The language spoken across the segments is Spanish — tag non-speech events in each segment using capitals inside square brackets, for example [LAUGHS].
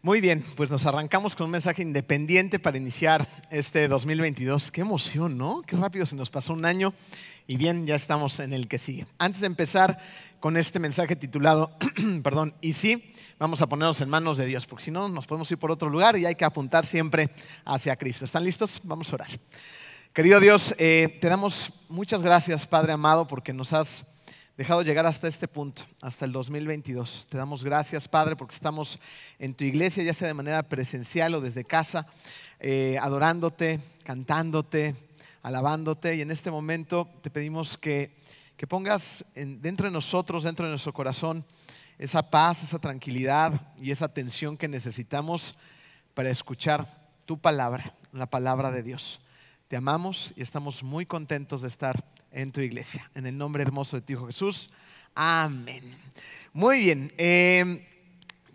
Muy bien, pues nos arrancamos con un mensaje independiente para iniciar este 2022. Qué emoción, ¿no? Qué rápido se nos pasó un año y bien, ya estamos en el que sigue. Antes de empezar con este mensaje titulado, [CLEARS THROAT] perdón, y sí, vamos a ponernos en manos de Dios, porque si no nos podemos ir por otro lugar y hay que apuntar siempre hacia Cristo. ¿Están listos? Vamos a orar. Querido Dios, eh, te damos muchas gracias, Padre amado, porque nos has dejado llegar hasta este punto, hasta el 2022. Te damos gracias, Padre, porque estamos en tu iglesia, ya sea de manera presencial o desde casa, eh, adorándote, cantándote, alabándote. Y en este momento te pedimos que, que pongas dentro de nosotros, dentro de nuestro corazón, esa paz, esa tranquilidad y esa atención que necesitamos para escuchar tu palabra, la palabra de Dios. Te amamos y estamos muy contentos de estar en tu iglesia. En el nombre hermoso de ti, Hijo Jesús. Amén. Muy bien. Eh,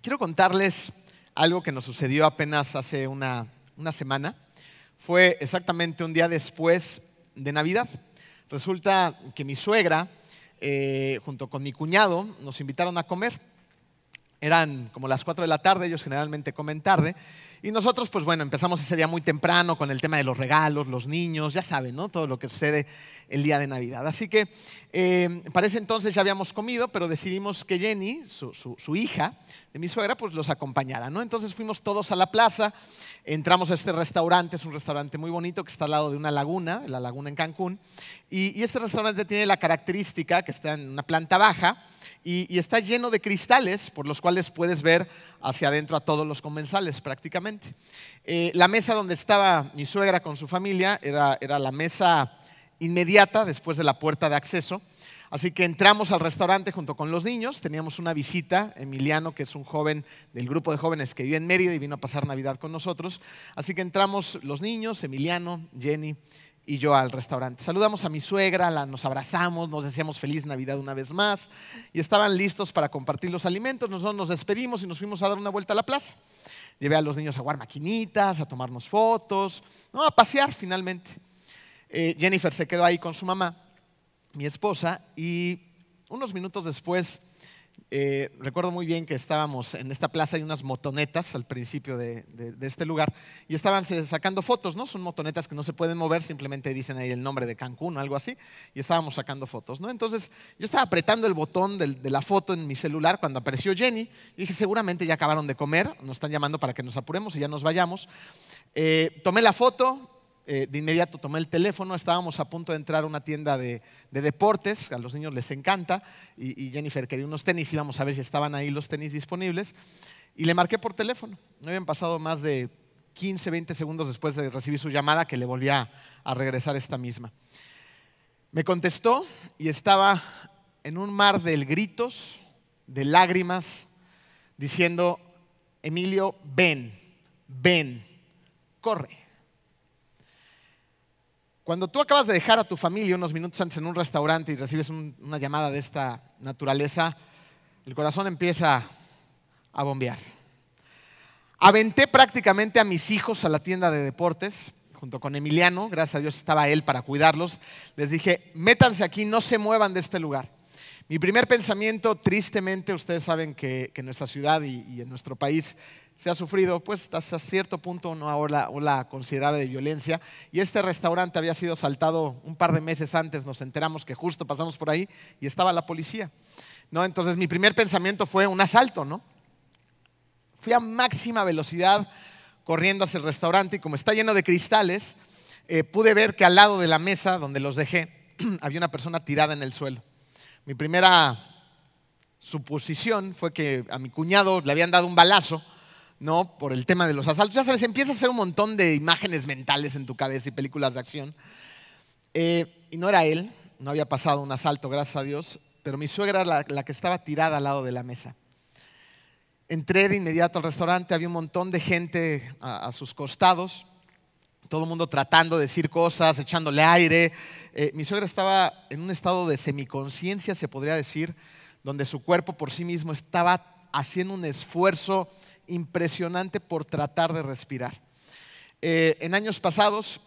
quiero contarles algo que nos sucedió apenas hace una, semana. Fue exactamente un día después de Navidad. Resulta que mi suegra, eh, junto con mi cuñado, nos invitaron a comer. Eran como las 4 de la tarde, ellos generalmente comen tarde. Y nosotros, pues bueno, empezamos ese día muy temprano con el tema de los regalos, los niños, ya saben, ¿no? Todo lo que sucede el día de Navidad. Así que eh, para ese entonces ya habíamos comido, pero decidimos que Jenny, su, hija de mi suegra, pues los acompañara, ¿no? Entonces fuimos todos a la plaza, entramos a este restaurante, es un restaurante muy bonito que está al lado de una laguna, la laguna en Cancún, y, y este restaurante tiene la característica que está en una planta baja, y, está lleno de cristales por los cuales puedes ver hacia adentro a todos los comensales prácticamente. Eh, la mesa donde estaba mi suegra con su familia era, era la mesa inmediata después de la puerta de acceso. Así que entramos al restaurante junto con los niños, teníamos una visita, Emiliano, que es un joven del grupo de jóvenes que vive en Mérida y vino a pasar Navidad con nosotros. Así que entramos los niños, Emiliano, Jenny, y yo al restaurante. Saludamos a mi suegra, nos abrazamos, nos deseamos feliz Navidad una vez más y estaban listos para compartir los alimentos. Nosotros nos despedimos y nos fuimos a dar una vuelta a la plaza. Llevé a los niños a jugar maquinitas, a tomarnos fotos, a pasear finalmente. Eh, Jennifer se quedó ahí con su mamá, mi esposa, y unos minutos después eh, recuerdo muy bien que estábamos en esta plaza, hay unas motonetas al principio de, este lugar, y estaban sacando fotos, ¿no? Son motonetas que no se pueden mover, simplemente dicen ahí el nombre de Cancún o algo así, y estábamos sacando fotos, ¿no? Entonces yo estaba apretando el botón de, la foto en mi celular cuando apareció Jenny, y dije, seguramente ya acabaron de comer, nos están llamando para que nos apuremos y ya nos vayamos. Eh, tomé la foto, eh, de inmediato tomé el teléfono, estábamos a punto de entrar a una tienda de, deportes, a los niños les encanta, y, Jennifer quería unos tenis, íbamos a ver si estaban ahí los tenis disponibles, y le marqué por teléfono. No habían pasado más de 15, 20 segundos después de recibir su llamada que le volvía a regresar esta misma. Me contestó y estaba en un mar de gritos, de lágrimas, diciendo, Emilio, ven, ven, corre. Cuando tú acabas de dejar a tu familia unos minutos antes en un restaurante y recibes una llamada de esta naturaleza, el corazón empieza a bombear. Aventé prácticamente a mis hijos a la tienda de deportes, junto con Emiliano, gracias a Dios estaba él para cuidarlos. Les dije, métanse aquí, no se muevan de este lugar. Mi primer pensamiento, tristemente, ustedes saben que, en nuestra ciudad y en nuestro país se ha sufrido, pues hasta cierto punto una ola, ola considerada de violencia. Y este restaurante había sido saltado un par de meses antes, nos enteramos que justo pasamos por ahí y estaba la policía. ¿no? Entonces mi primer pensamiento fue un asalto, ¿no? Fui a máxima velocidad corriendo hacia el restaurante y como está lleno de cristales, eh, pude ver que al lado de la mesa donde los dejé [CLEARS THROAT] había una persona tirada en el suelo. Mi primera suposición fue que a mi cuñado le habían dado un balazo ¿no? Por el tema de los asaltos. Ya sabes, empieza a hacer un montón de imágenes mentales en tu cabeza y películas de acción. Eh, y no era él, no había pasado un asalto, gracias a Dios, pero mi suegra era la, que estaba tirada al lado de la mesa. Entré de inmediato al restaurante, había un montón de gente a, sus costados, todo el mundo tratando de decir cosas, echándole aire. Eh, mi suegra estaba en un estado de semiconciencia, se podría decir, donde su cuerpo por sí mismo estaba haciendo un esfuerzo impresionante por tratar de respirar. Eh, en años pasados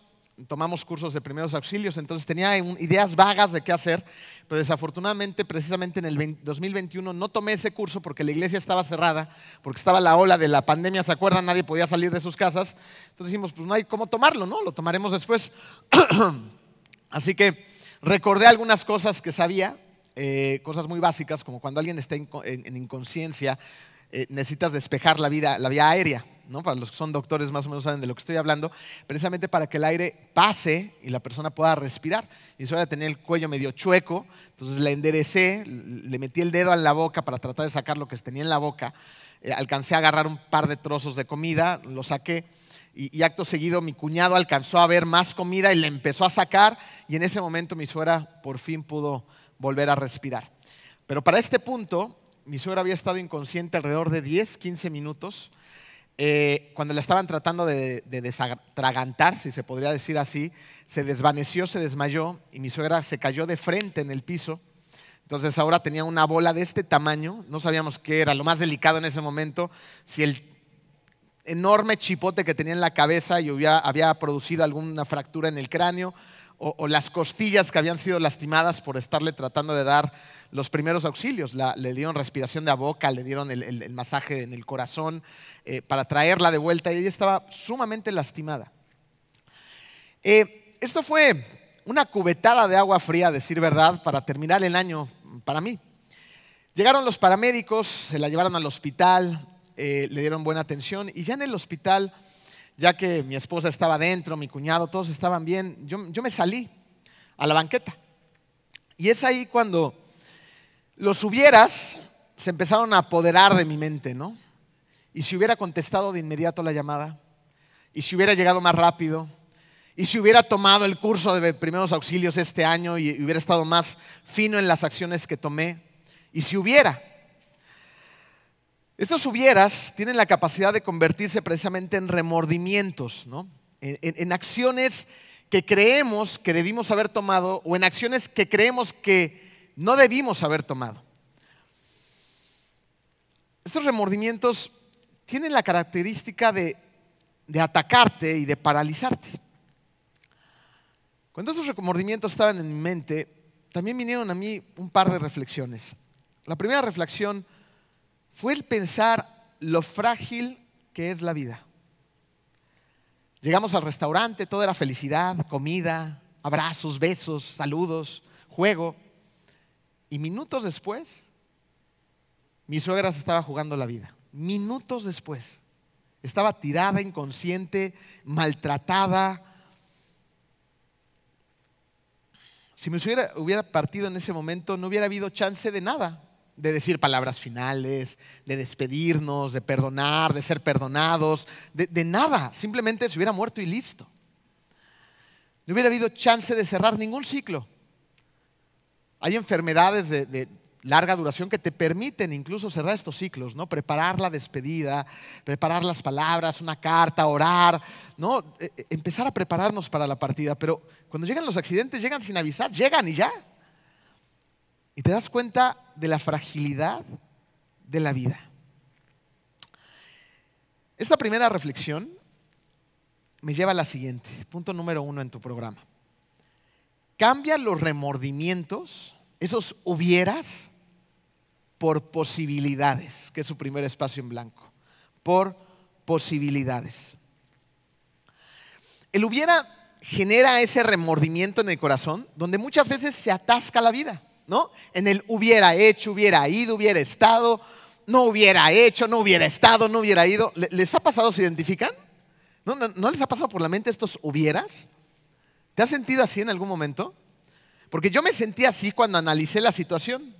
tomamos cursos de primeros auxilios, entonces tenía ideas vagas de qué hacer, pero desafortunadamente precisamente en el 2021 no tomé ese curso porque la iglesia estaba cerrada, porque estaba la ola de la pandemia, ¿se acuerdan? Nadie podía salir de sus casas. Entonces dijimos, pues no hay cómo tomarlo, ¿no? Lo tomaremos después. [CLEARS THROAT] Así que recordé algunas cosas que sabía, eh, cosas muy básicas, como cuando alguien está en, inconsciencia, eh, necesitas despejar la, vida, la vía aérea. Para los que son doctores más o menos saben de lo que estoy hablando, precisamente para que el aire pase y la persona pueda respirar. Y eso era tener el cuello medio chueco, entonces le enderecé, le metí el dedo en la boca para tratar de sacar lo que tenía en la boca, eh, alcancé a agarrar un par de trozos de comida, lo saqué. Y, acto seguido mi cuñado alcanzó a ver más comida y le empezó a sacar y en ese momento mi suegra por fin pudo volver a respirar. Pero para este punto, mi suegra había estado inconsciente alrededor de 10, 15 minutos eh, cuando la estaban tratando de, desatragantar, si se podría decir así, se desvaneció, se desmayó y mi suegra se cayó de frente en el piso. Entonces ahora tenía una bola de este tamaño, no sabíamos qué era, lo más delicado en ese momento, si el enorme chipote que tenía en la cabeza y había, producido alguna fractura en el cráneo, o, las costillas que habían sido lastimadas por estarle tratando de dar los primeros auxilios. le dieron respiración de boca, le dieron el, masaje en el corazón eh, para traerla de vuelta y ella estaba sumamente lastimada. Eh, esto fue una cubetada de agua fría, decir verdad, para terminar el año para mí. Llegaron los paramédicos, se la llevaron al hospital, eh, le dieron buena atención y ya en el hospital, ya que mi esposa estaba dentro, mi cuñado, todos estaban bien, yo me salí a la banqueta. Y es ahí cuando los hubieras se empezaron a apoderar de mi mente, ¿no? Y si hubiera contestado de inmediato la llamada, y si hubiera llegado más rápido, y si hubiera tomado el curso de primeros auxilios este año y hubiera estado más fino en las acciones que tomé, y si hubiera. Estos hubieras tienen la capacidad de convertirse precisamente en remordimientos, ¿no? en, en acciones que creemos que debimos haber tomado o en acciones que creemos que no debimos haber tomado. Estos remordimientos tienen la característica de, atacarte y de paralizarte. Cuando estos remordimientos estaban en mi mente, también vinieron a mí un par de reflexiones. La primera reflexión fue el pensar lo frágil que es la vida. Llegamos al restaurante, todo era felicidad, comida, abrazos, besos, saludos, juego. Y minutos después, mi suegra se estaba jugando la vida. Minutos después. Estaba tirada, inconsciente, maltratada. Si suegra hubiera partido en ese momento, no hubiera habido chance de nada. De decir palabras finales, de despedirnos, de perdonar, de ser perdonados, de, de nada. Simplemente se hubiera muerto y listo. No hubiera habido chance de cerrar ningún ciclo. Hay enfermedades de, larga duración que te permiten incluso cerrar estos ciclos, ¿no? Preparar la despedida, preparar las palabras, una carta, orar, ¿no? E, e, empezar a prepararnos para la partida. Pero cuando llegan los accidentes, llegan sin avisar, llegan y ya. Y te das cuenta de la fragilidad de la vida. Esta primera reflexión me lleva a la siguiente, punto número uno en tu programa. Cambia los remordimientos, esos hubieras, por posibilidades, que es su primer espacio en blanco, por posibilidades. El hubiera genera ese remordimiento en el corazón, donde muchas veces se atasca la vida, ¿no? En el hubiera hecho, hubiera ido, hubiera estado, no hubiera hecho, no hubiera estado, no hubiera ido. ¿Les ha pasado, se identifican? ¿No, no, les ha pasado por la mente estos hubieras? ¿Te has sentido así en algún momento? Porque yo me sentí así cuando analicé la situación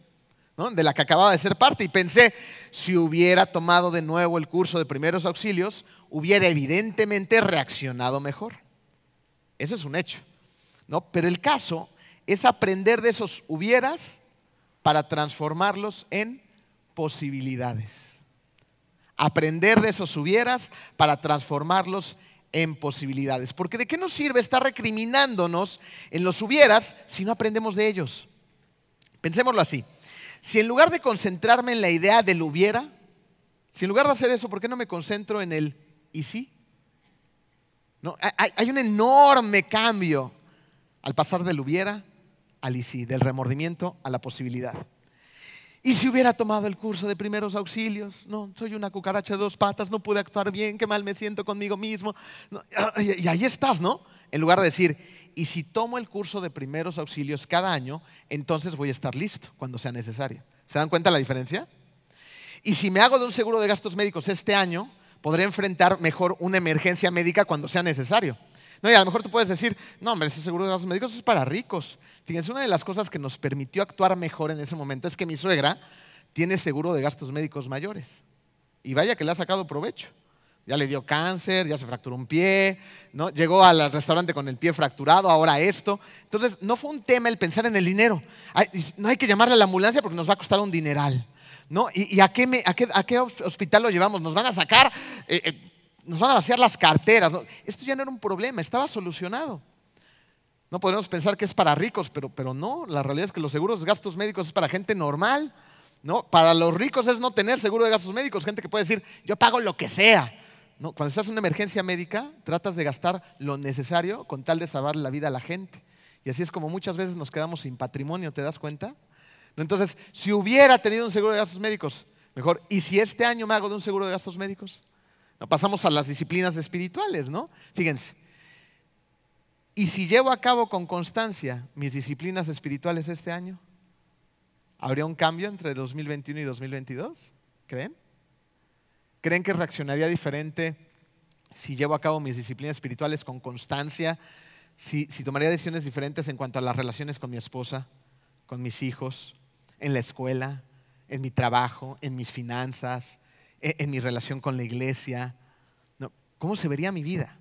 de la que acababa de ser parte y pensé, si hubiera tomado de nuevo el curso de primeros auxilios, hubiera evidentemente reaccionado mejor. Eso es un hecho. ¿no? Pero el caso es aprender de esos hubieras para transformarlos en posibilidades. Aprender de esos hubieras para transformarlos en posibilidades. Porque ¿de qué nos sirve estar recriminándonos en los hubieras si no aprendemos de ellos? Pensémoslo así. Si en lugar de concentrarme en la idea del hubiera, si en lugar de hacer eso, ¿por qué no me concentro en el y sí? ¿no? Hay, un enorme cambio al pasar del hubiera al y sí, del remordimiento a la posibilidad. ¿Y si hubiera tomado el curso de primeros auxilios? No, soy una cucaracha de dos patas, no pude actuar bien, qué mal me siento conmigo mismo. [CLEARS THROAT] y ahí estás, ¿no? En lugar de decir, y si tomo el curso de primeros auxilios cada año, entonces voy a estar listo cuando sea necesario. ¿Se dan cuenta la diferencia? Y si me hago de un seguro de gastos médicos este año, podré enfrentar mejor una emergencia médica cuando sea necesario. No, y a lo mejor tú puedes decir, no, hombre, ese seguro de gastos médicos es para ricos. Fíjense, una de las cosas que nos permitió actuar mejor en ese momento es que mi suegra tiene seguro de gastos médicos mayores. Y vaya que le ha sacado provecho. Ya le dio cáncer, ya se fracturó un pie, ¿no? llegó al restaurante con el pie fracturado, ahora esto. Entonces, no fue un tema el pensar en el dinero. no hay que llamarle a la ambulancia porque nos va a costar un dineral. ¿no? ¿Y, a, qué a, qué, hospital lo llevamos? ¿Nos van a sacar? Eh, eh, ¿Nos van a vaciar las carteras? Esto ya no era un problema, estaba solucionado. No podemos pensar que es para ricos, pero, pero no, la realidad es que los seguros de gastos médicos es para gente normal. ¿no? Para los ricos es no tener seguro de gastos médicos, gente que puede decir, yo pago lo que sea. Cuando estás en una emergencia médica, tratas de gastar lo necesario con tal de salvar la vida a la gente. Y así es como muchas veces nos quedamos sin patrimonio, ¿te das cuenta? Entonces, si hubiera tenido un seguro de gastos médicos, mejor. ¿Y si este año me hago de un seguro de gastos médicos? Pasamos a las disciplinas espirituales, ¿no? Fíjense, ¿Y si llevo a cabo con constancia mis disciplinas espirituales este año? ¿Habría un cambio entre 2021 y 2022? ¿Creen? ¿Creen que reaccionaría diferente si llevo a cabo mis disciplinas espirituales con constancia? Si, tomaría decisiones diferentes en cuanto a las relaciones con mi esposa, con mis hijos, en la escuela, en mi trabajo, en mis finanzas, en, en mi relación con la iglesia? ¿Cómo se vería mi vida?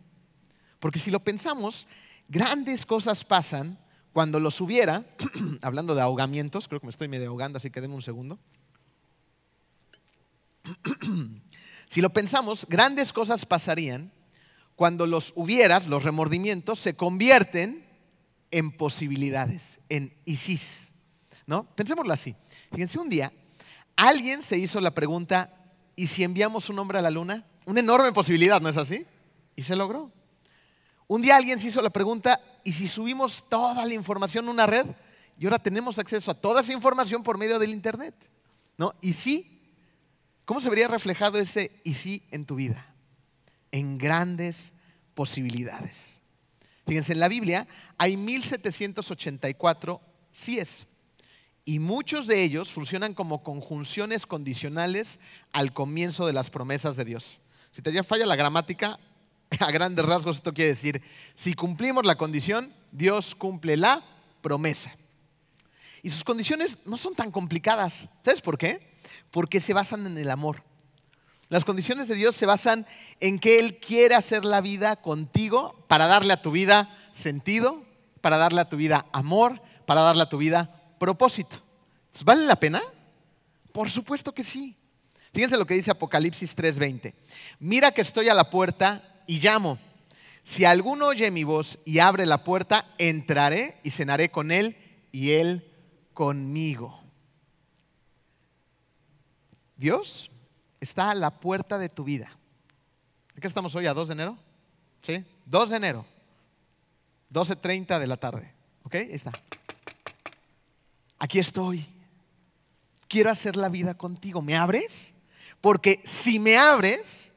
Porque si lo pensamos, Grandes cosas pasan cuando los hubiera, [CLEARS THROAT] hablando de ahogamientos, creo que me estoy medio ahogando, así que denme un segundo. [CLEARS THROAT] si lo pensamos, grandes cosas pasarían cuando los hubieras, los remordimientos, se convierten en posibilidades, en ISIS. ¿No? Pensémoslo así. Fíjense, un día alguien se hizo la pregunta, ¿y si enviamos un hombre a la luna? Una enorme posibilidad, ¿no es así? Y se logró. Un día alguien se hizo la pregunta, ¿y si subimos toda la información a una red? Y ahora tenemos acceso a toda esa información por medio del Internet. ¿No? ¿Y sí? ¿Cómo se vería reflejado ese y sí en tu vida? En grandes posibilidades. Fíjense, en la Biblia hay 1784 síes y muchos de ellos funcionan como conjunciones condicionales al comienzo de las promesas de Dios. Si te falla la gramática, [LAUGHS] a grandes rasgos esto quiere decir, si cumplimos la condición, Dios cumple la promesa. Y sus condiciones no son tan complicadas. ¿Sabes por qué? Porque se basan en el amor. Las condiciones de Dios se basan en que Él quiere hacer la vida contigo para darle a tu vida sentido, para darle a tu vida amor, para darle a tu vida propósito. ¿Vale la pena? Por supuesto que sí. Fíjense lo que dice Apocalipsis 3:20. Mira que estoy a la puerta y llamo. Si alguno oye mi voz y abre la puerta, entraré y cenaré con él y él conmigo. Dios está a la puerta de tu vida. ¿Qué estamos hoy? ¿A 2 de enero? ¿Sí? 2 de enero. 12.30 de la tarde. ¿Ok? Ahí está. Aquí estoy. Quiero hacer la vida contigo. ¿Me abres? Porque si me abres,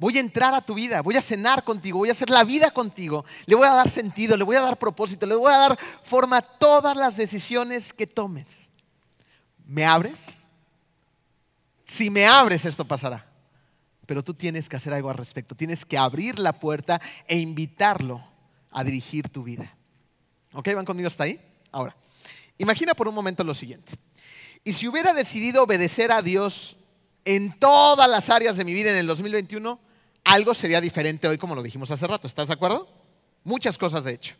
Voy a entrar a tu vida, voy a cenar contigo, voy a hacer la vida contigo, le voy a dar sentido, le voy a dar propósito, le voy a dar forma a todas las decisiones que tomes. ¿Me abres? Si me abres, esto pasará. Pero tú tienes que hacer algo al respecto. Tienes que abrir la puerta e invitarlo a dirigir tu vida. ¿Ok? ¿Van conmigo hasta ahí? Ahora, imagina por un momento lo siguiente. Y si hubiera decidido obedecer a Dios en todas las áreas de mi vida en el 2021, algo sería diferente hoy como lo dijimos hace rato. ¿Estás de acuerdo? Muchas cosas de hecho.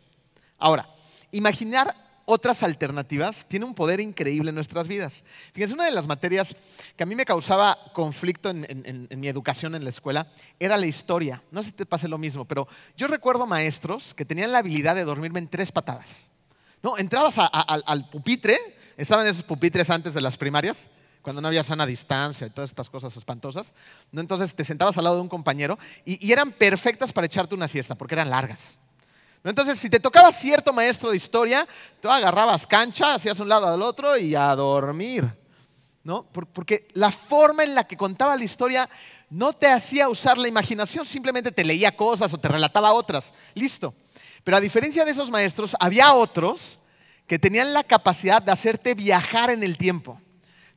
Ahora, imaginar otras alternativas tiene un poder increíble en nuestras vidas. Fíjense, una de las materias que a mí me causaba conflicto en, mi educación en la escuela era la historia. No sé si te pase lo mismo, pero yo recuerdo maestros que tenían la habilidad de dormirme en tres patadas. ¿No? Entrabas al pupitre, estaban esos pupitres antes de las primarias, cuando no había sana distancia y todas estas cosas espantosas. ¿no? Entonces te sentabas al lado de un compañero y, eran perfectas para echarte una siesta porque eran largas. ¿no? Entonces, si te tocaba cierto maestro de historia, tú agarrabas cancha, hacías un lado al otro y a dormir. ¿no? Por- Porque la forma en la que contaba la historia no te hacía usar la imaginación, simplemente te leía cosas o te relataba otras. Listo. Pero a diferencia de esos maestros, había otros que tenían la capacidad de hacerte viajar en el tiempo,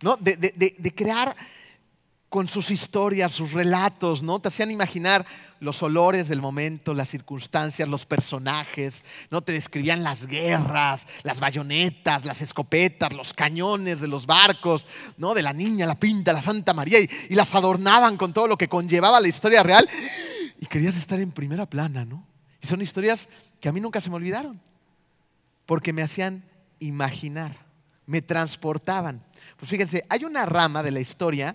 ¿no? de, crear con sus historias, sus relatos, ¿no? Te hacían imaginar los olores del momento, las circunstancias, los personajes, ¿no? Te describían las guerras, las bayonetas, las escopetas, los cañones de los barcos, ¿no? De la niña, la pinta, la Santa María, y, y las adornaban con todo lo que conllevaba la historia real. Y querías estar en primera plana, ¿no? Y son historias que a mí nunca se me olvidaron, porque me hacían imaginar, me transportaban. Pues fíjense, hay una rama de la historia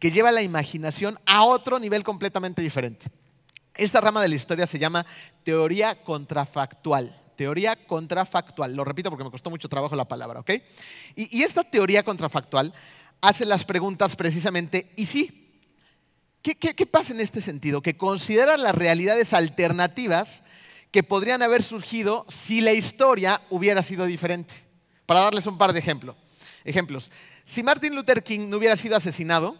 que lleva la imaginación a otro nivel completamente diferente. Esta rama de la historia se llama teoría contrafactual. Teoría contrafactual. Lo repito porque me costó mucho trabajo la palabra, ¿ok? Y, y esta teoría contrafactual hace las preguntas precisamente, ¿y sí? ¿Qué, qué, qué pasa en este sentido? Que considera las realidades alternativas que podrían haber surgido si la historia hubiera sido diferente. Para darles un par de ejemplos. ejemplos. Si Martin Luther King no hubiera sido asesinado,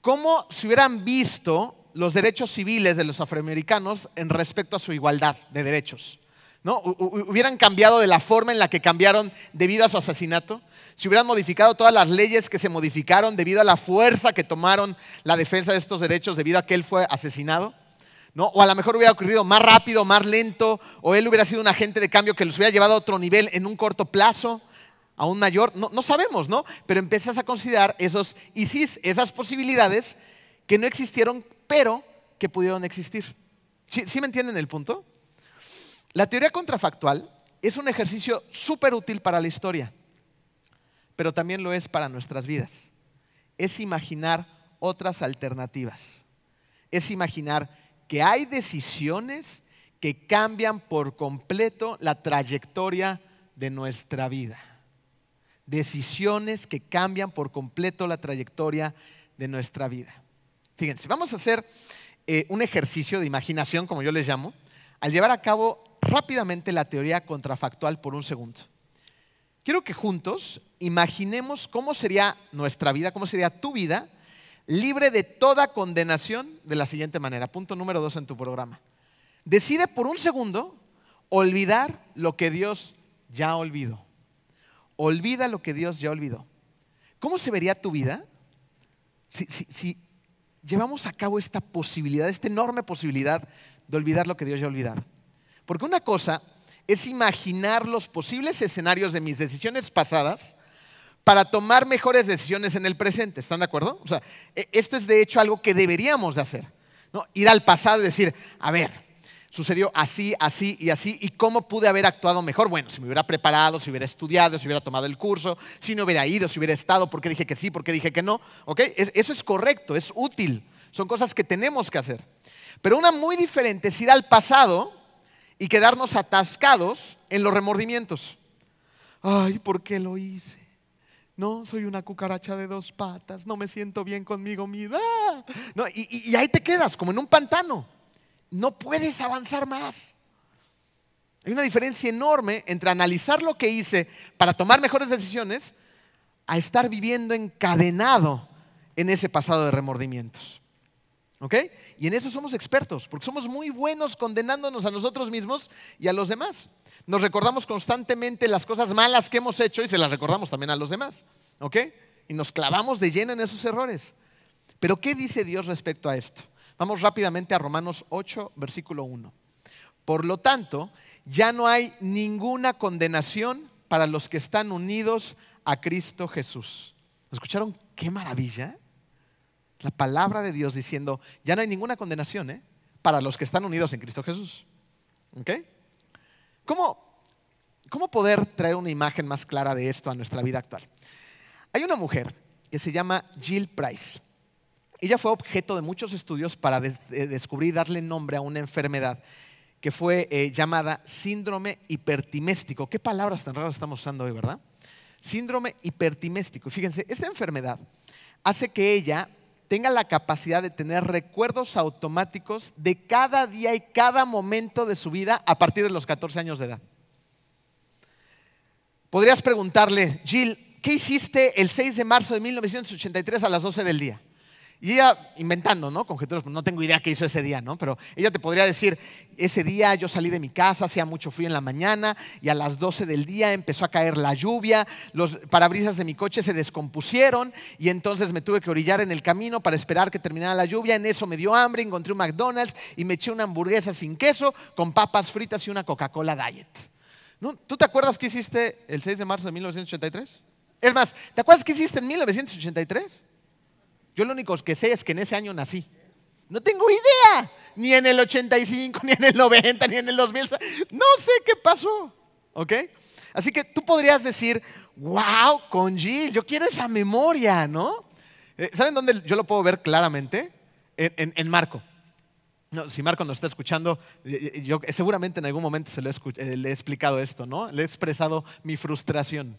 ¿cómo se hubieran visto los derechos civiles de los afroamericanos en respecto a su igualdad de derechos? ¿No? Hu- hu- ¿Hubieran cambiado de la forma en la que cambiaron debido a su asesinato? ¿Se hubieran modificado todas las leyes que se modificaron debido a la fuerza que tomaron la defensa de estos derechos debido a que él fue asesinado? ¿No? O a lo mejor hubiera ocurrido más rápido, más lento, o él hubiera sido un agente de cambio que los hubiera llevado a otro nivel en un corto plazo, a un mayor. No, no sabemos, ¿no? Pero empiezas a considerar esos sí, esas posibilidades que no existieron, pero que pudieron existir. ¿Sí, sí me entienden el punto? La teoría contrafactual es un ejercicio súper útil para la historia, pero también lo es para nuestras vidas. Es imaginar otras alternativas. Es imaginar que hay decisiones que cambian por completo la trayectoria de nuestra vida. Decisiones que cambian por completo la trayectoria de nuestra vida. Fíjense, vamos a hacer eh, un ejercicio de imaginación, como yo les llamo, al llevar a cabo rápidamente la teoría contrafactual por un segundo. Quiero que juntos imaginemos cómo sería nuestra vida, cómo sería tu vida, libre de toda condenación de la siguiente manera. Punto número dos en tu programa. Decide por un segundo olvidar lo que Dios ya olvidó. Olvida lo que Dios ya olvidó. ¿Cómo se vería tu vida si, llevamos a cabo esta posibilidad, esta enorme posibilidad de olvidar lo que Dios ya ha olvidado? Porque una cosa es imaginar los posibles escenarios de mis decisiones pasadas para tomar mejores decisiones en el presente. ¿Están de acuerdo? O sea, e- esto es de hecho algo que deberíamos de hacer. ¿no? Ir al pasado y decir, a ver, sucedió así, así y así, ¿y cómo pude haber actuado mejor? Bueno, si me hubiera preparado, si hubiera estudiado, si hubiera tomado el curso, si no hubiera ido, si hubiera estado, ¿por qué dije que sí, por qué dije que no? ¿Ok? Es- Eso es correcto, es útil. Son cosas que tenemos que hacer. Pero una muy diferente es ir al pasado y quedarnos atascados en los remordimientos. Ay, ¿por qué lo hice? No, soy una cucaracha de dos patas, no me siento bien conmigo mismo. ¡Ah! No, y- y ahí te quedas, como en un pantano. No puedes avanzar más. Hay una diferencia enorme entre analizar lo que hice para tomar mejores decisiones a estar viviendo encadenado en ese pasado de remordimientos. ¿Ok? Y en eso somos expertos, porque somos muy buenos condenándonos a nosotros mismos y a los demás. Nos recordamos constantemente las cosas malas que hemos hecho y se las recordamos también a los demás. ¿Ok? Y nos clavamos de lleno en esos errores. Pero ¿qué dice Dios respecto a esto? Vamos rápidamente a Romanos 8, versículo 1. Por lo tanto, ya no hay ninguna condenación para los que están unidos a Cristo Jesús. ¿Escucharon qué maravilla? La palabra de Dios diciendo, ya no hay ninguna condenación ¿eh? para los que están unidos en Cristo Jesús. ¿Ok? ¿Cómo, ¿Cómo poder traer una imagen más clara de esto a nuestra vida actual? Hay una mujer que se llama Jill Price. Ella fue objeto de muchos estudios para eh, descubrir y darle nombre a una enfermedad que fue eh, llamada síndrome hipertiméstico. ¿Qué palabras tan raras estamos usando hoy, verdad? síndrome hipertiméstico. Fíjense, esta enfermedad hace que ella tenga la capacidad de tener recuerdos automáticos de cada día y cada momento de su vida a partir de los 14 años de edad. Podrías preguntarle, Jill, ¿qué hiciste el 6 de marzo de 1983 a las 12 del día? Y ella inventando, ¿no? Conjeturas, no tengo idea qué hizo ese día, ¿no? Pero ella te podría decir, ese día yo salí de mi casa, hacía mucho frío en la mañana y a las 12 del día empezó a caer la lluvia, los parabrisas de mi coche se descompusieron y entonces me tuve que orillar en el camino para esperar que terminara la lluvia. En eso me dio hambre, encontré un McDonald's y me eché una hamburguesa sin queso con papas fritas y una Coca-Cola Diet. ¿Tú te acuerdas qué hiciste el 6 de marzo de 1983? Es más, ¿te acuerdas qué hiciste en 1983? Yo lo único que sé es que en ese año nací. No tengo idea, ni en el 85, [LAUGHS] ni en el 90, ni en el 2000. No sé qué pasó, ¿ok? Así que tú podrías decir, wow, con Jill, yo quiero esa memoria, ¿no? Eh, ¿Saben dónde yo lo puedo ver claramente? En, Marco. No, si Marco nos está escuchando, yo seguramente en algún momento se lo eh, le he explicado esto, ¿no? Le he expresado mi frustración.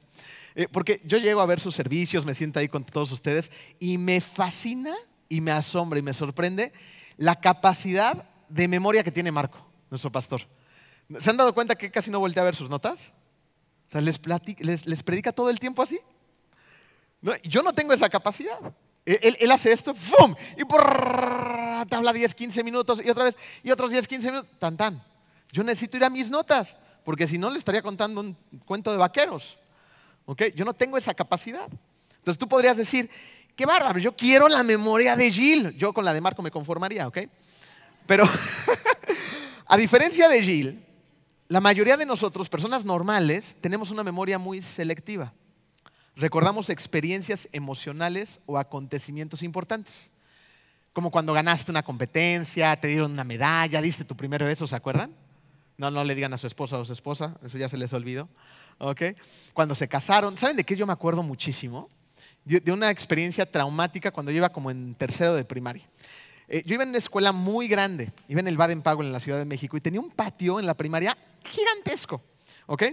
Eh, porque yo llego a ver sus servicios, me siento ahí con todos ustedes y me fascina y me asombra y me sorprende la capacidad de memoria que tiene Marco, nuestro pastor. ¿Se han dado cuenta que casi no voltea a ver sus notas? O sea, les, predica todo el tiempo así. yo no tengo esa capacidad. Él, hace esto, ¡fum! Y te habla 10, 15 minutos y otra vez, y otros 10, 15 minutos, tan, tan. Yo necesito ir a mis notas, porque si no le estaría contando un cuento de vaqueros. Yo no tengo esa capacidad. Entonces tú podrías decir, qué bárbaro, yo quiero la memoria de Jill. Yo con la de Marco me conformaría, ¿ok? Pero [LAUGHS] a diferencia de Jill, la mayoría de nosotros, personas normales, tenemos una memoria muy selectiva. Recordamos experiencias emocionales o acontecimientos importantes. Como cuando ganaste una competencia, te dieron una medalla, diste tu primer beso, ¿se acuerdan? No, no le digan a su esposa o su esposa, eso ya se les olvidó. Cuando se casaron, ¿saben de qué yo me acuerdo muchísimo? De una experiencia traumática cuando yo iba como en tercero de primaria. Eh, yo iba en una escuela muy grande, iba en el Baden Powell en la Ciudad de México y tenía un patio en la primaria gigantesco, ¿ok?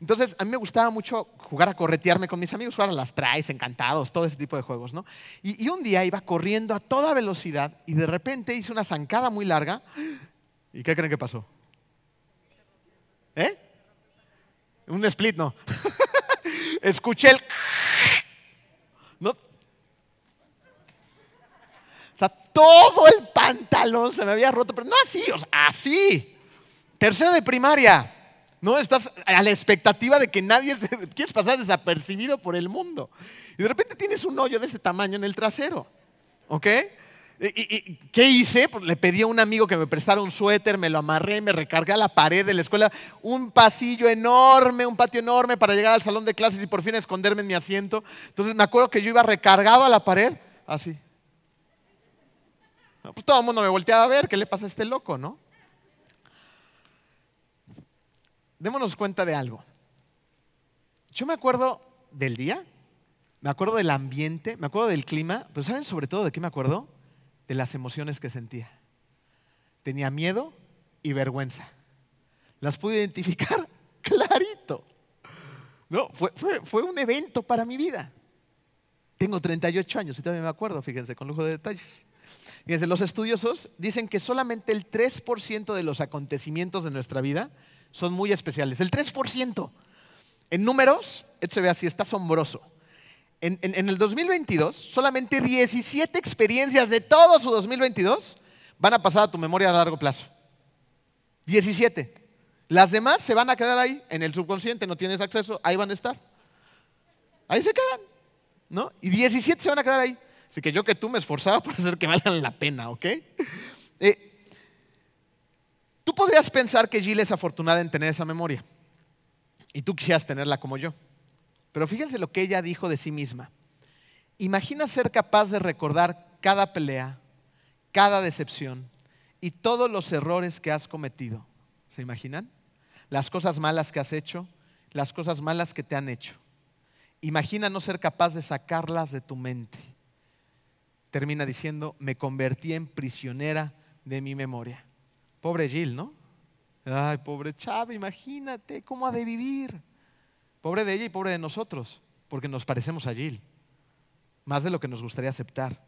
Entonces, a mí me gustaba mucho jugar a corretearme con mis amigos, jugar a las traes, encantados, todo ese tipo de juegos, ¿no? Y, y, un día iba corriendo a toda velocidad y de repente hice una zancada muy larga. ¿Y qué creen que pasó? ¿Eh? Un split, no. [LAUGHS] Escuché el... ¿No? O sea, todo el pantalón se me había roto, pero no así, o sea, así. Tercero de primaria. No estás a la expectativa de que nadie [LAUGHS] quieres pasar desapercibido por el mundo. Y de repente tienes un hoyo de ese tamaño en el trasero. ¿Ok? ¿Y, qué hice? Pues le pedí a un amigo que me prestara un suéter, me lo amarré, me recargué a la pared de la escuela, un pasillo enorme, un patio enorme para llegar al salón de clases y por fin esconderme en mi asiento. Entonces me acuerdo que yo iba recargado a la pared, así. Pues todo el mundo me volteaba a ver, ¿qué le pasa a este loco, no? Démonos cuenta de algo. Yo me acuerdo del día, me acuerdo del ambiente, me acuerdo del clima, pero ¿saben sobre todo de qué me acuerdo? De las emociones que sentía. Tenía miedo y vergüenza. Las pude identificar [LAUGHS] clarito. No, fue, fue, un evento para mi vida. Tengo 38 años y todavía me acuerdo, fíjense, con lujo de detalles. Fíjense, los estudiosos dicen que solamente el 3% de los acontecimientos de nuestra vida son muy especiales. El 3%. En números, esto se ve así, está asombroso en, el 2022, solamente 17 experiencias de todo su 2022 van a pasar a tu memoria a largo plazo. 17. Las demás se van a quedar ahí, en el subconsciente, no tienes acceso, ahí van a estar. Ahí se quedan, ¿no? Y 17 se van a quedar ahí. Así que yo que tú me esforzaba por hacer que valgan la pena, ¿ok? Eh, tú podrías pensar que Jill es afortunada en tener esa memoria. Y tú quisieras tenerla como yo. Pero fíjense lo que ella dijo de sí misma. Imagina ser capaz de recordar cada pelea, cada decepción y todos los errores que has cometido. ¿Se imaginan? Las cosas malas que has hecho, las cosas malas que te han hecho. Imagina no ser capaz de sacarlas de tu mente. Termina diciendo, me convertí en prisionera de mi memoria. Pobre Jill, ¿no? Ay, pobre Chava, imagínate cómo ha de vivir. Pobre de ella y pobre de nosotros. porque nos parecemos a Jill, más de lo que nos gustaría aceptar.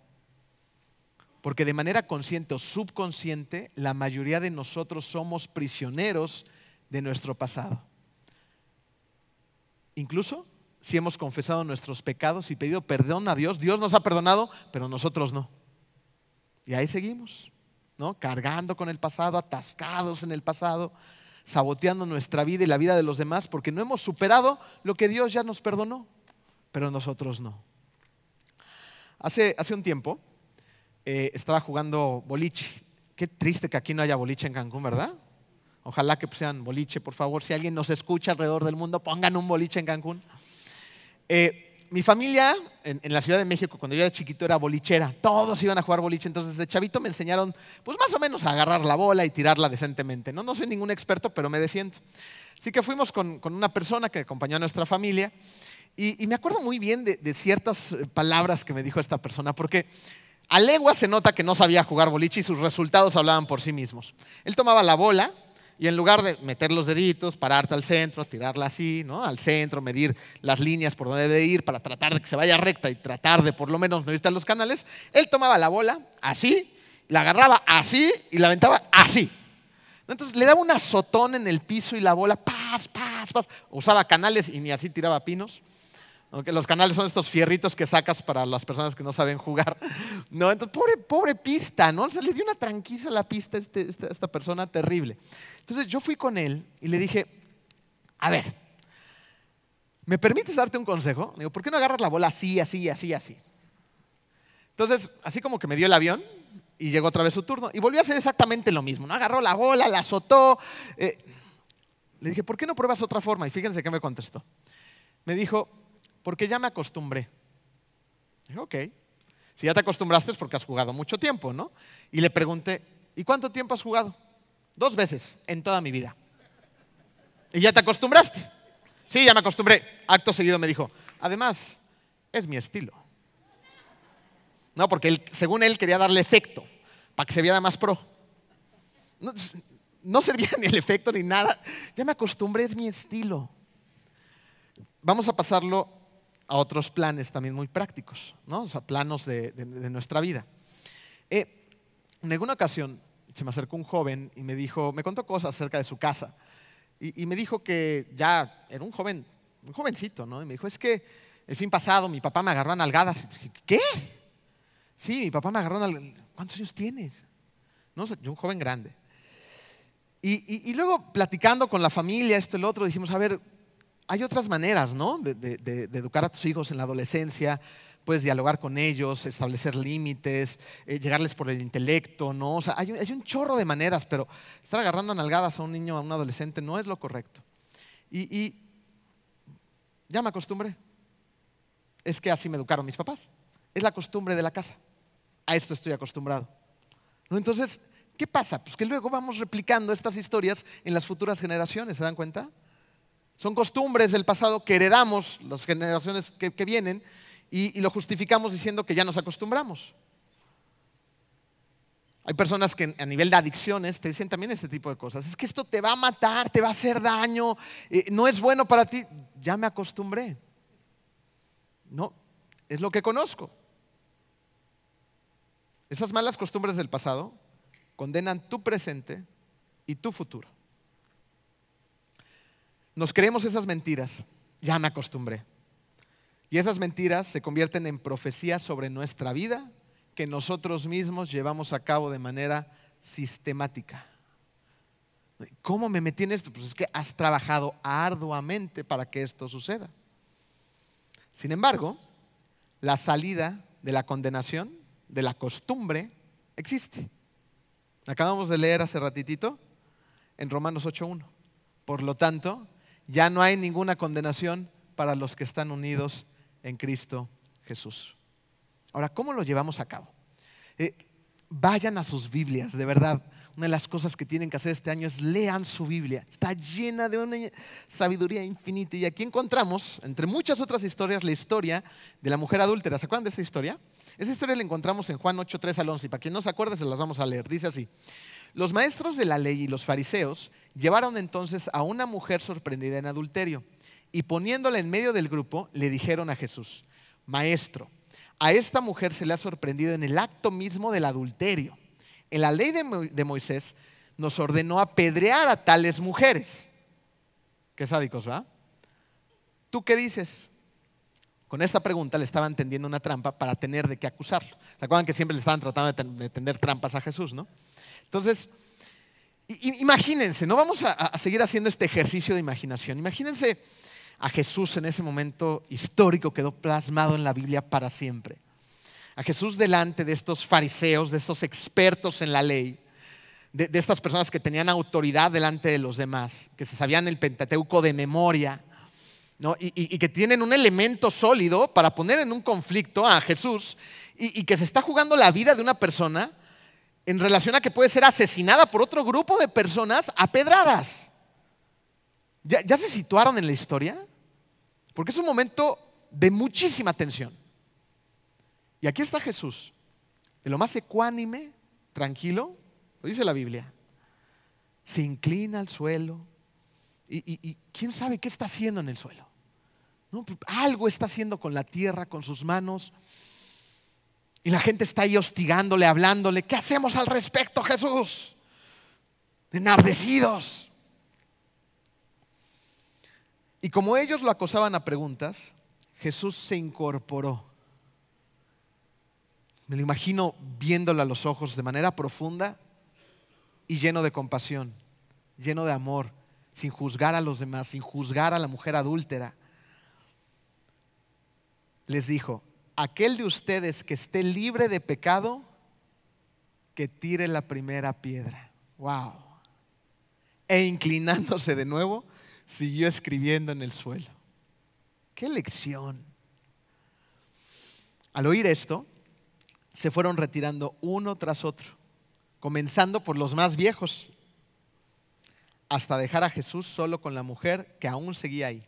Porque de manera consciente o subconsciente, la mayoría de nosotros somos prisioneros de nuestro pasado. Incluso si hemos confesado nuestros pecados y pedido perdón a Dios, Dios nos ha perdonado, pero nosotros no. Y ahí seguimos, ¿no? Cargando con el pasado, atascados en el pasado, saboteando nuestra vida y la vida de los demás porque no hemos superado lo que Dios ya nos perdonó, pero nosotros no. Hace, hace un tiempo eh, estaba jugando boliche. Qué triste que aquí no haya boliche en Cancún, ¿verdad? Ojalá que sean boliche, por favor. Si alguien nos escucha alrededor del mundo, pongan un boliche en Cancún. Eh, mi familia en, la Ciudad de México, cuando yo era chiquito, era bolichera. Todos iban a jugar boliche. Entonces, de chavito me enseñaron, pues más o menos, a agarrar la bola y tirarla decentemente. No, no soy ningún experto, pero me defiendo. Así que fuimos con, una persona que acompañó a nuestra familia. Y, me acuerdo muy bien de, de, ciertas eh, palabras que me dijo esta persona, porque a legua se nota que no sabía jugar boliche y sus resultados hablaban por sí mismos. Él tomaba la bola y en lugar de meter los deditos, pararte al centro, tirarla así, ¿no? Al centro, medir las líneas por donde debe ir para tratar de que se vaya recta y tratar de por lo menos no irte a los canales, él tomaba la bola así, la agarraba así y la aventaba así. Entonces le daba un azotón en el piso y la bola, paz, paz, paz. Usaba canales y ni así tiraba pinos. Aunque los canales son estos fierritos que sacas para las personas que no saben jugar. [LAUGHS] No, entonces, pobre, pobre pista, ¿no? le dio una tranquila a la pista a este, esta, esta persona terrible. Entonces yo fui con él y le dije, a ver, ¿me permites darte un consejo? digo, ¿por qué no agarras la bola así, así, así, así? Entonces, así como que me dio el avión y llegó otra vez su turno y volvió a hacer exactamente lo mismo, ¿no? Agarró la bola, la azotó. Eh, le dije, ¿por qué no pruebas otra forma? Y fíjense qué me contestó. Me dijo, porque ya me acostumbré. Dije, ok. Si ya te acostumbraste es porque has jugado mucho tiempo, ¿no? Y le pregunté, ¿y cuánto tiempo has jugado? Dos veces en toda mi vida. ¿Y ya te acostumbraste? Sí, ya me acostumbré. Acto seguido me dijo, además, es mi estilo. No, porque según él quería darle efecto, para que se viera más pro. No, no servía [LAUGHS] ni el efecto ni nada. Ya me acostumbré, es mi estilo. Vamos a pasarlo a otros planes también muy prácticos, ¿no? o sea, planos de, nuestra vida. Eh, en alguna ocasión se me acercó un joven y me dijo, me contó cosas acerca de su casa y, me dijo que ya era un joven, un jovencito, ¿no? Y me dijo, es que el fin pasado mi papá me agarró a nalgadas. ¿Qué? Sí, mi papá me agarró a nalgadas. ¿Cuántos años tienes? No, yo un joven grande. Y, y, luego platicando con la familia, esto y lo otro, dijimos, a ver, hay otras maneras, ¿no? De, educar a tus hijos en la adolescencia. Puedes dialogar con ellos, establecer límites, eh, llegarles por el intelecto, ¿no? O sea, hay un, chorro de maneras, pero estar agarrando nalgadas a un niño, a un adolescente, no es lo correcto. Y, ya me acostumbré. Es que así me educaron mis papás. Es la costumbre de la casa. A esto estoy acostumbrado. Entonces, ¿qué pasa? Pues que luego vamos replicando estas historias en las futuras generaciones, ¿se dan cuenta? Son costumbres del pasado que heredamos las generaciones que, vienen y, lo justificamos diciendo que ya nos acostumbramos. Hay personas que a nivel de adicciones te dicen también este tipo de cosas. Es que esto te va a matar, te va a hacer daño, eh, no es bueno para ti. Ya me acostumbré. No, es lo que conozco. Esas malas costumbres del pasado condenan tu presente y tu futuro. Nos creemos esas mentiras. Ya me acostumbré. Y esas mentiras se convierten en profecías sobre nuestra vida que nosotros mismos llevamos a cabo de manera sistemática. ¿Cómo me metí en esto? Pues es que has trabajado arduamente para que esto suceda. Sin embargo, la salida de la condenación, de la costumbre, existe. Acabamos de leer hace ratitito en Romanos 8.1. Por lo tanto, ya no hay ninguna condenación para los que están unidos en Cristo Jesús. Ahora, ¿cómo lo llevamos a cabo? Eh, vayan a sus Biblias, de verdad. Una de las cosas que tienen que hacer este año es lean su Biblia. Está llena de una sabiduría infinita. Y aquí encontramos, entre muchas otras historias, la historia de la mujer adúltera. ¿Se acuerdan de esta historia? Esta historia la encontramos en Juan 8, 3 al 11. Y para quien no se acuerde, se las vamos a leer. Dice así. Los maestros de la ley y los fariseos llevaron entonces a una mujer sorprendida en adulterio y poniéndola en medio del grupo, le dijeron a Jesús, Maestro, a esta mujer se le ha sorprendido en el acto mismo del adulterio. En la ley de, Moisés nos ordenó apedrear a tales mujeres. Qué sádicos, ¿va? ¿Tú qué dices? Con esta pregunta le estaban tendiendo una trampa para tener de qué acusarlo. ¿Se acuerdan que siempre le estaban tratando de tender trampas a Jesús, no? Entonces, imagínense, no vamos a seguir haciendo este ejercicio de imaginación. Imagínense a Jesús en ese momento histórico quedó plasmado en la Biblia para siempre. A Jesús delante de estos fariseos, de estos expertos en la ley, de, estas personas que tenían autoridad delante de los demás, que se sabían el Pentateuco de memoria, y, que tienen un elemento sólido para poner en un conflicto a Jesús y, que se está jugando la vida de una persona en relación a que puede ser asesinada por otro grupo de personas a pedradas. ¿Ya, se situaron en la historia? Porque es un momento de muchísima tensión. Y aquí está Jesús, de lo más ecuánime, tranquilo, lo dice la Biblia. Se inclina al suelo y, quién sabe qué está haciendo en el suelo. Pues, algo está haciendo con la tierra, con sus manos. Y la gente está ahí hostigándole, hablándole. ¿Qué hacemos al respecto, Jesús? Enardecidos. Y como ellos lo acosaban a preguntas, Jesús se incorporó. Me lo imagino viéndolo a los ojos de manera profunda y lleno de compasión, lleno de amor, sin juzgar a los demás, sin juzgar a la mujer adúltera. Les dijo, aquel de ustedes que esté libre de pecado, que tire la primera piedra. Wow. E inclinándose de nuevo, siguió escribiendo en el suelo. ¡Qué lección! Al oír esto, se fueron retirando uno tras otro, comenzando por los más viejos, hasta dejar a Jesús solo con la mujer que aún seguía ahí.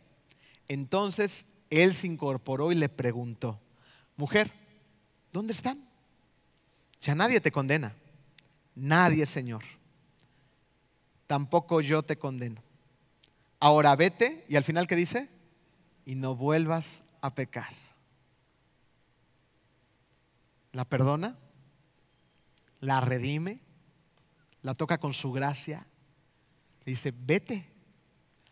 Entonces él se incorporó y le preguntó, mujer, ¿dónde están? Ya nadie te condena. Nadie, Señor. Tampoco yo te condeno ahora vete y al final ¿qué dice? Y no vuelvas a pecar. La perdona, la redime, la toca con su gracia. Le dice, vete.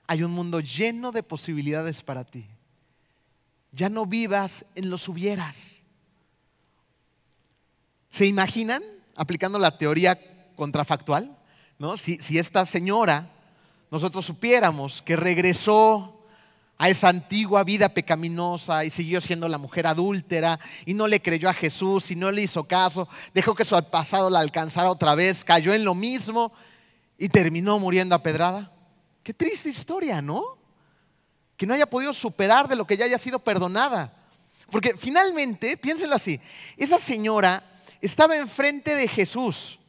Hay un mundo lleno de posibilidades para ti. Ya no vivas en los hubieras. ¿Se imaginan aplicando la teoría contrafactual? ¿no? Si, si esta señora nosotros supiéramos que regresó a esa antigua vida pecaminosa y siguió siendo la mujer adúltera y no le creyó a Jesús y no le hizo caso, dejó que su pasado la alcanzara otra vez, cayó en lo mismo y terminó muriendo a pedrada. Qué triste historia, ¿no? Que no haya podido superar de lo que ya haya sido perdonada. Porque finalmente, piénsenlo así, esa señora estaba enfrente de Jesús.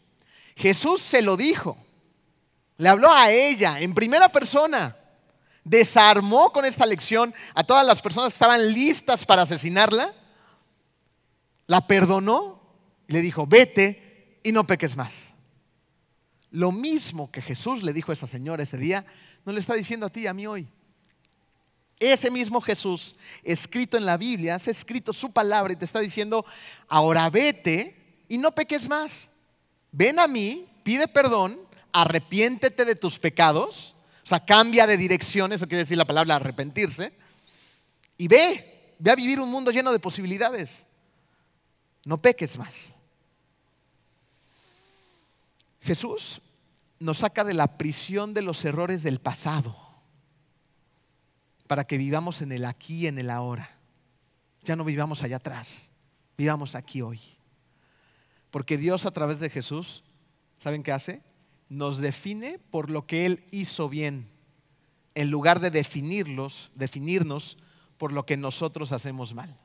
Jesús se lo dijo. Le habló a ella en primera persona. Desarmó con esta lección a todas las personas que estaban listas para asesinarla. La perdonó y le dijo, vete y no peques más. Lo mismo que Jesús le dijo a esa señora ese día, no le está diciendo a ti y a mí hoy. Ese mismo Jesús, escrito en la Biblia, has escrito su palabra y te está diciendo, ahora vete y no peques más. Ven a mí, pide perdón arrepiéntete de tus pecados, o sea, cambia de dirección, eso quiere decir la palabra arrepentirse, y ve, ve a vivir un mundo lleno de posibilidades. No peques más. Jesús nos saca de la prisión de los errores del pasado para que vivamos en el aquí y en el ahora. Ya no vivamos allá atrás, vivamos aquí hoy. Porque Dios a través de Jesús, ¿saben qué hace? nos define por lo que Él hizo bien, en lugar de definirlos, definirnos por lo que nosotros hacemos mal.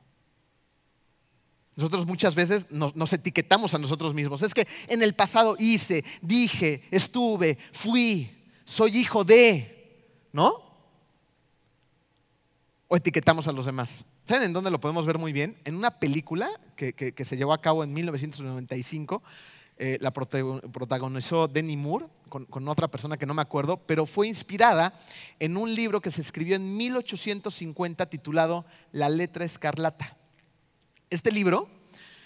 Nosotros muchas veces nos, etiquetamos a nosotros mismos. Es que en el pasado hice, dije, estuve, fui, soy hijo de, ¿no? O etiquetamos a los demás. ¿Saben en dónde lo podemos ver muy bien? En una película que, se llevó a cabo en 1995 eh, la protagonizó Denny Moore con, otra persona que no me acuerdo, pero fue inspirada en un libro que se escribió en 1850 titulado La letra escarlata. Este libro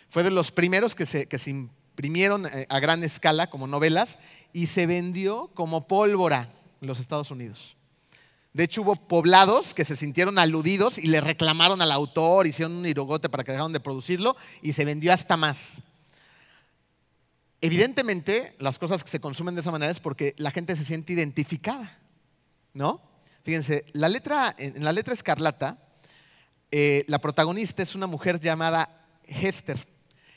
fue de los primeros que se, que se imprimieron eh, a gran escala como novelas y se vendió como pólvora en los Estados Unidos. De hecho, hubo poblados que se sintieron aludidos y le reclamaron al autor, hicieron un irogote para que dejaran de producirlo y se vendió hasta más. Evidentemente, las cosas que se consumen de esa manera es porque la gente se siente identificada, ¿no? Fíjense, la letra, en la letra escarlata, eh, la protagonista es una mujer llamada Hester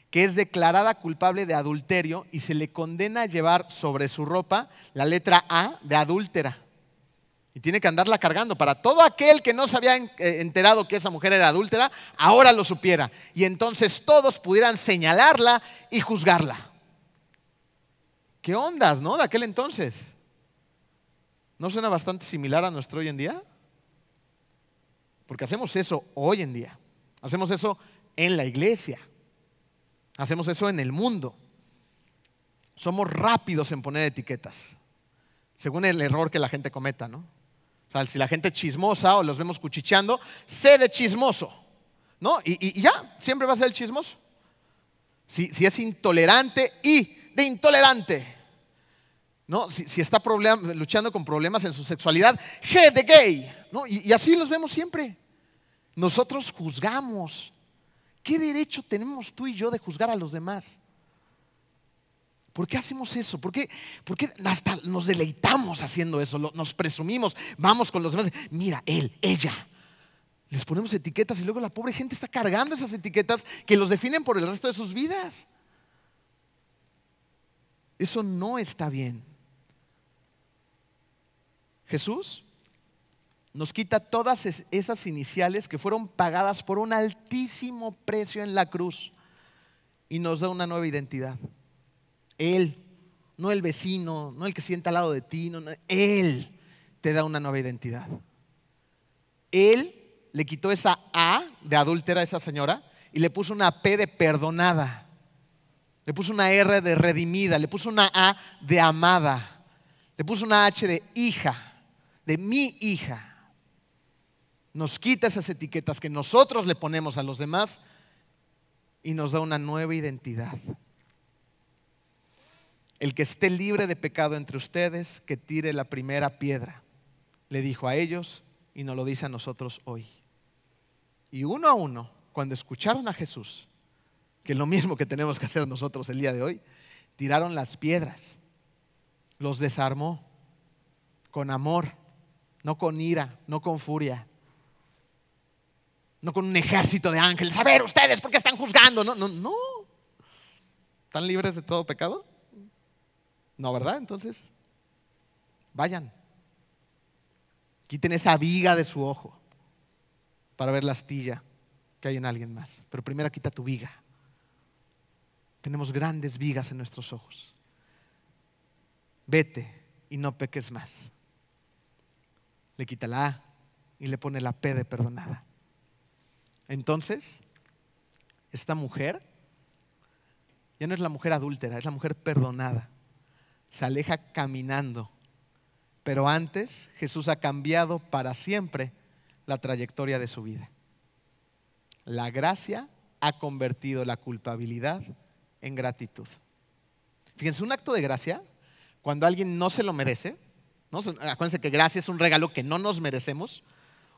que es declarada culpable de adulterio y se le condena a llevar sobre su ropa la letra A de adúltera. Y tiene que andarla cargando para todo aquel que no se había eh, enterado que esa mujer era adúltera, ahora lo supiera. Y entonces todos pudieran señalarla y juzgarla. ¿Qué ondas, no? De aquel entonces. ¿No suena bastante similar a nuestro hoy en día? Porque hacemos eso hoy en día. Hacemos eso en la iglesia. Hacemos eso en el mundo. Somos rápidos en poner etiquetas, según el error que la gente cometa, ¿no? O sea, si la gente chismosa o los vemos cuchicheando, sé de chismoso, ¿no? Y, ya, siempre va a ser el chismoso. Si, es intolerante y de intolerante, ¿no? Si, está luchando con problemas en su sexualidad, G de gay, ¿no? y así los vemos siempre. Nosotros juzgamos, ¿Qué derecho tenemos tú y yo de juzgar a los demás? ¿Por qué hacemos eso? ¿Por qué, hasta nos deleitamos haciendo eso? Nos presumimos, vamos con los demás. Mira, él, ella. Les ponemos etiquetas y luego la pobre gente está cargando esas etiquetas que los definen por el resto de sus vidas. Eso no está bien. Jesús nos quita todas esas iniciales que fueron pagadas por un altísimo precio en la cruz y nos da una nueva identidad. Él, no el vecino, no el que sienta al lado de ti, Él te da una nueva identidad. Él le quitó esa A de adúltera a esa señora y le puso una P de perdonada. Le puso una R de redimida, le puso una A de amada, le puso una H de hija, de mi hija nos quita esas etiquetas que nosotros le ponemos a los demás y nos da una nueva identidad. El que esté libre de pecado entre ustedes, que tire la primera piedra, le dijo a ellos y nos lo dice a nosotros hoy. Y uno a uno, cuando escucharon a Jesús, que es lo mismo que tenemos que hacer nosotros el día de hoy, tiraron las piedras, los desarmó con amor, no con ira, no con furia, no con un ejército de ángeles. A ver, ustedes, ¿por qué están juzgando? No, no, no. ¿Están libres de todo pecado? No, ¿verdad? Entonces, vayan. Quiten esa viga de su ojo para ver la astilla que hay en alguien más. Pero primero quita tu viga. Tenemos grandes vigas en nuestros ojos. Vete y no peques más. Le quita la A y le pone la P de perdonada. Entonces, esta mujer ya no es la mujer adúltera, es la mujer perdonada. Se aleja caminando. Pero antes Jesús ha cambiado para siempre la trayectoria de su vida. La gracia ha convertido la culpabilidad en gratitud. Fíjense, un acto de gracia, cuando alguien no se lo merece, ¿no? acuérdense que gracia es un regalo que no nos merecemos,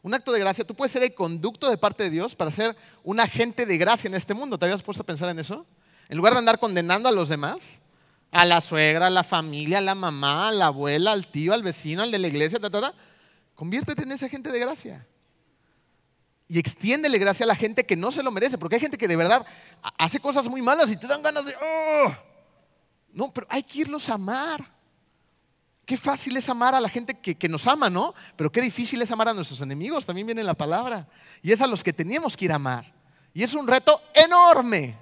un acto de gracia, tú puedes ser el conducto de parte de Dios para ser un agente de gracia en este mundo. ¿Te habías puesto a pensar en eso? En lugar de andar condenando a los demás, a la suegra, a la familia, a la mamá, a la abuela, al tío, al vecino, al de la iglesia, conviértete en ese agente de gracia. Y extiéndele gracia a la gente que no se lo merece, porque hay gente que de verdad hace cosas muy malas y te dan ganas de... Oh". No, pero hay que irlos a amar. Qué fácil es amar a la gente que, nos ama, ¿no? Pero qué difícil es amar a nuestros enemigos, también viene la palabra. Y es a los que teníamos que ir a amar. Y es un reto enorme.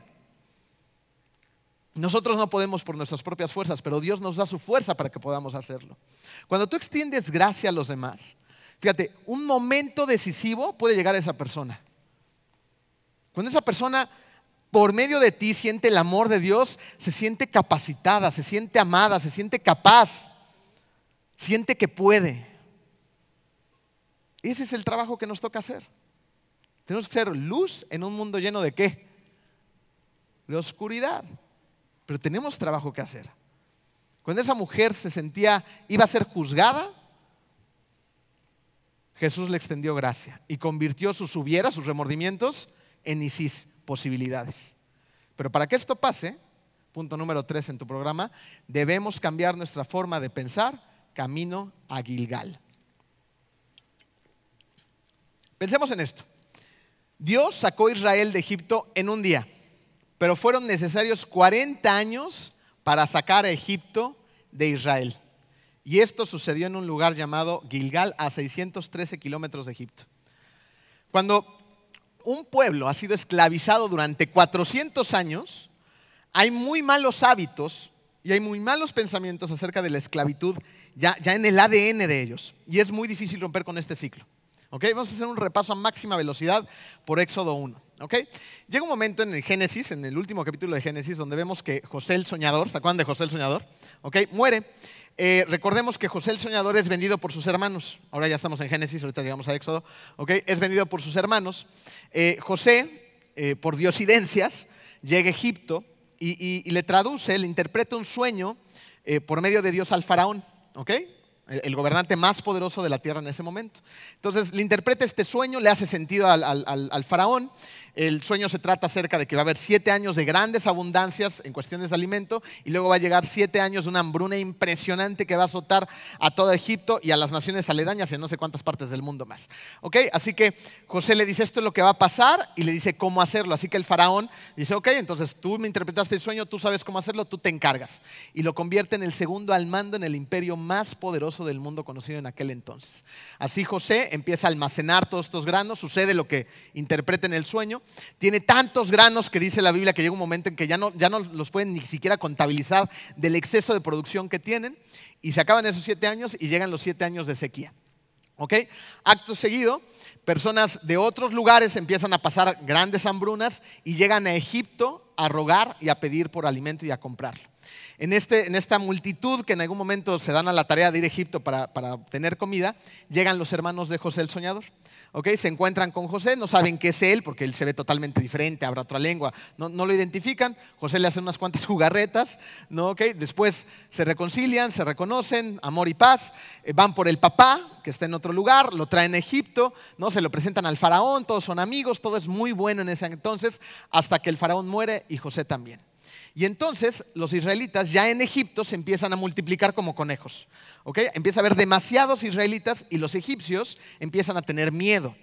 Nosotros no podemos por nuestras propias fuerzas, pero Dios nos da su fuerza para que podamos hacerlo. Cuando tú extiendes gracia a los demás, fíjate, un momento decisivo puede llegar a esa persona. Cuando esa persona por medio de ti siente el amor de Dios, se siente capacitada, se siente amada, se siente capaz, siente que puede. Ese es el trabajo que nos toca hacer. Tenemos que ser luz en un mundo lleno de qué? De oscuridad. Pero tenemos trabajo que hacer. Cuando esa mujer se sentía, iba a ser juzgada, Jesús le extendió gracia y convirtió sus hubieras, sus remordimientos, en isis, posibilidades. Pero para que esto pase, punto número tres en tu programa, debemos cambiar nuestra forma de pensar camino a Gilgal. Pensemos en esto. Dios sacó a Israel de Egipto en un día, pero fueron necesarios 40 años para sacar a Egipto de Israel. Y esto sucedió en un lugar llamado Gilgal, a 613 kilómetros de Egipto. Cuando un pueblo ha sido esclavizado durante 400 años, hay muy malos hábitos y hay muy malos pensamientos acerca de la esclavitud ya, ya en el ADN de ellos. Y es muy difícil romper con este ciclo. Vamos a hacer un repaso a máxima velocidad por Éxodo 1. Llega un momento en el Génesis, en el último capítulo de Génesis, donde vemos que José el Soñador, ¿se acuerdan de José el Soñador? Muere. Eh, recordemos que José el Soñador es vendido por sus hermanos. Ahora ya estamos en Génesis, ahorita llegamos a Éxodo. Es vendido por sus hermanos. Eh, José, eh, por diosidencias, llega a Egipto y, le traduce, le interpreta un sueño por medio de Dios al faraón. El gobernante más poderoso de la tierra en ese momento. Entonces le interpreta este sueño, le hace sentido al faraón el sueño se trata acerca de que va a haber siete años de grandes abundancias en cuestiones de alimento y luego va a llegar siete años de una hambruna impresionante que va a azotar a todo Egipto y a las naciones aledañas y a no sé cuántas partes del mundo más. ¿Ok? Así que José le dice esto es lo que va a pasar y le dice cómo hacerlo. Así que el faraón dice, ok, entonces tú me interpretaste el sueño, tú sabes cómo hacerlo, tú te encargas. Y lo convierte en el segundo al mando en el imperio más poderoso del mundo conocido en aquel entonces. Así José empieza a almacenar todos estos granos, sucede lo que interpreta en el sueño tiene tantos granos que dice la Biblia que llega un momento en que ya no, ya no los pueden ni siquiera contabilizar del exceso de producción que tienen. Y se acaban esos siete años y llegan los siete años de sequía. ¿Ok? Acto seguido, personas de otros lugares empiezan a pasar grandes hambrunas y llegan a Egipto a rogar y a pedir por alimento y a comprarlo. En, este, en esta multitud que en algún momento se dan a la tarea de ir a Egipto para, obtener comida, llegan los hermanos de José el Soñador. Se encuentran con José, no saben qué es él porque él se ve totalmente diferente, habla otra lengua, no, lo identifican. José le hace unas cuantas [LAUGHS] jugarretas, ¿no? Después se reconcilian, se reconocen, amor y paz. Eh, van por el papá, que está en otro lugar, lo traen a Egipto, ¿no? Se lo presentan al faraón, todos son amigos, todo es muy bueno en ese entonces, hasta que el faraón muere y José también. Y entonces los israelitas ya en Egipto se empiezan a multiplicar como conejos. Empieza a haber demasiados israelitas y los egipcios empiezan a tener miedo.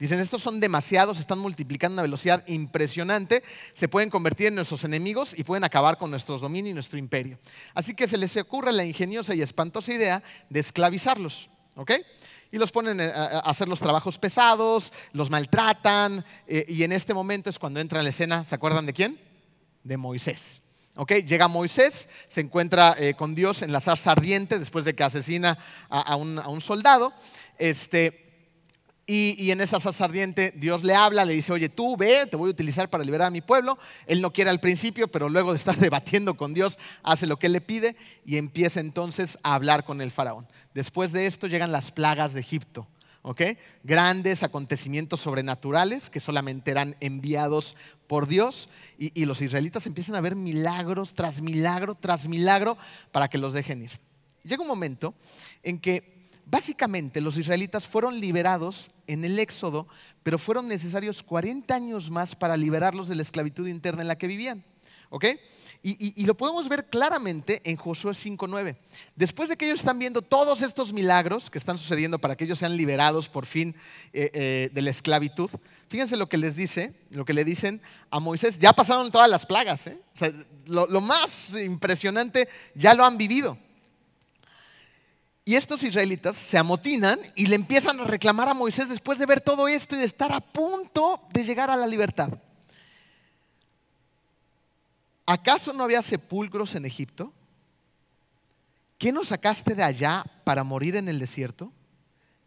Dicen, estos son demasiados, están multiplicando a una velocidad impresionante, se pueden convertir en nuestros enemigos y pueden acabar con nuestro dominio y nuestro imperio. Así que se les ocurre la ingeniosa y espantosa idea de esclavizarlos. Y los ponen a hacer los trabajos pesados, los maltratan, eh, y en este momento es cuando entra en la escena, ¿se acuerdan de quién? De Moisés. Llega Moisés, se encuentra eh, con Dios en la zarza ardiente después de que asesina a, un, soldado. Este, y, en esa zarza ardiente Dios le habla, le dice, oye, tú ve, te voy a utilizar para liberar a mi pueblo. Él no quiere al principio, pero luego de estar [LAUGHS] debatiendo con Dios, hace lo que él le pide y empieza entonces a hablar con el faraón. Después de esto llegan las plagas de Egipto. Grandes acontecimientos sobrenaturales que solamente eran enviados por Dios y, los israelitas empiezan a ver milagros tras milagro tras milagro para que los dejen ir. Llega un momento en que básicamente los israelitas fueron liberados en el Éxodo, pero fueron necesarios 40 años más para liberarlos de la esclavitud interna en la que vivían. ¿Ok? Y, lo podemos ver claramente en Josué 5.9. Después de que ellos están viendo todos estos milagros que están sucediendo para que ellos sean liberados por fin eh, eh, de la esclavitud, fíjense lo que les dice, lo que le dicen a Moisés. Ya pasaron todas las plagas. ¿eh? lo, lo más impresionante ya lo han vivido. Y estos israelitas se amotinan y le empiezan a reclamar a Moisés después de ver todo esto y de estar a punto de llegar a la libertad. ¿Acaso no había sepulcros en Egipto? ¿Qué nos sacaste de allá para morir en el desierto?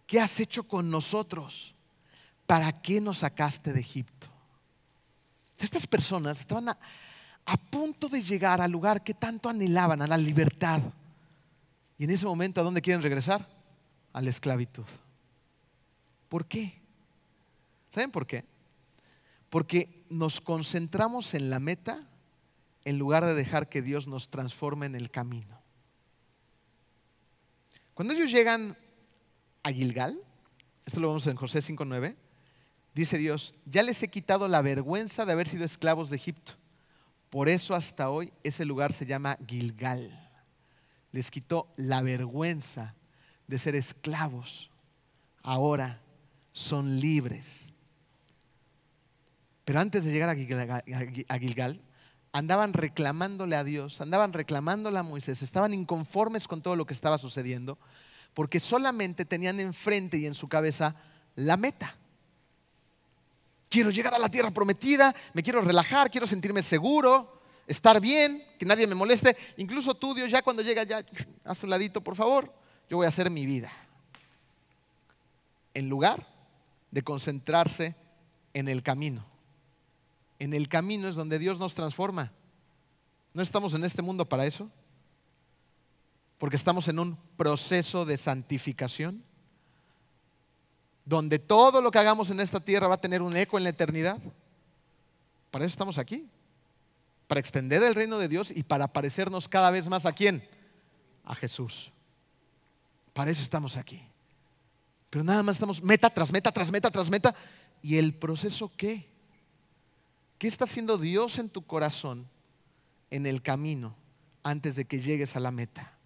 ¿Qué has hecho con nosotros? ¿Para qué nos sacaste de Egipto? Estas personas estaban a, punto de llegar al lugar que tanto anhelaban, a la libertad. Y en ese momento, ¿a dónde quieren regresar? A la esclavitud. ¿Por qué? ¿Saben por qué? Porque nos concentramos en la meta en lugar de dejar que Dios nos transforme en el camino. Cuando ellos llegan a Gilgal, esto lo vemos en José 5.9, dice Dios, ya les he quitado la vergüenza de haber sido esclavos de Egipto. Por eso hasta hoy ese lugar se llama Gilgal. Les quitó la vergüenza de ser esclavos. Ahora son libres. Pero antes de llegar a Gilgal, andaban reclamándole a Dios, andaban reclamándole a Moisés, estaban inconformes con todo lo que estaba sucediendo, porque solamente tenían enfrente y en su cabeza la meta. Quiero llegar a la tierra prometida, me quiero relajar, quiero sentirme seguro, estar bien, que nadie me moleste. Incluso tú, Dios, ya cuando llega, ya, haz un ladito, por favor, yo voy a hacer mi vida. En lugar de concentrarse en el camino. En el camino es donde Dios nos transforma. ¿No estamos en este mundo para eso? Porque estamos en un proceso de santificación, donde todo lo que hagamos en esta tierra va a tener un eco en la eternidad. Para eso estamos aquí, para extender el reino de Dios y para parecernos cada vez más a quién? A Jesús. Para eso estamos aquí. Pero nada más estamos meta tras meta, tras meta, tras meta. ¿Y el proceso qué? ¿Qué está haciendo Dios en tu corazón en el camino antes de que llegues a la meta?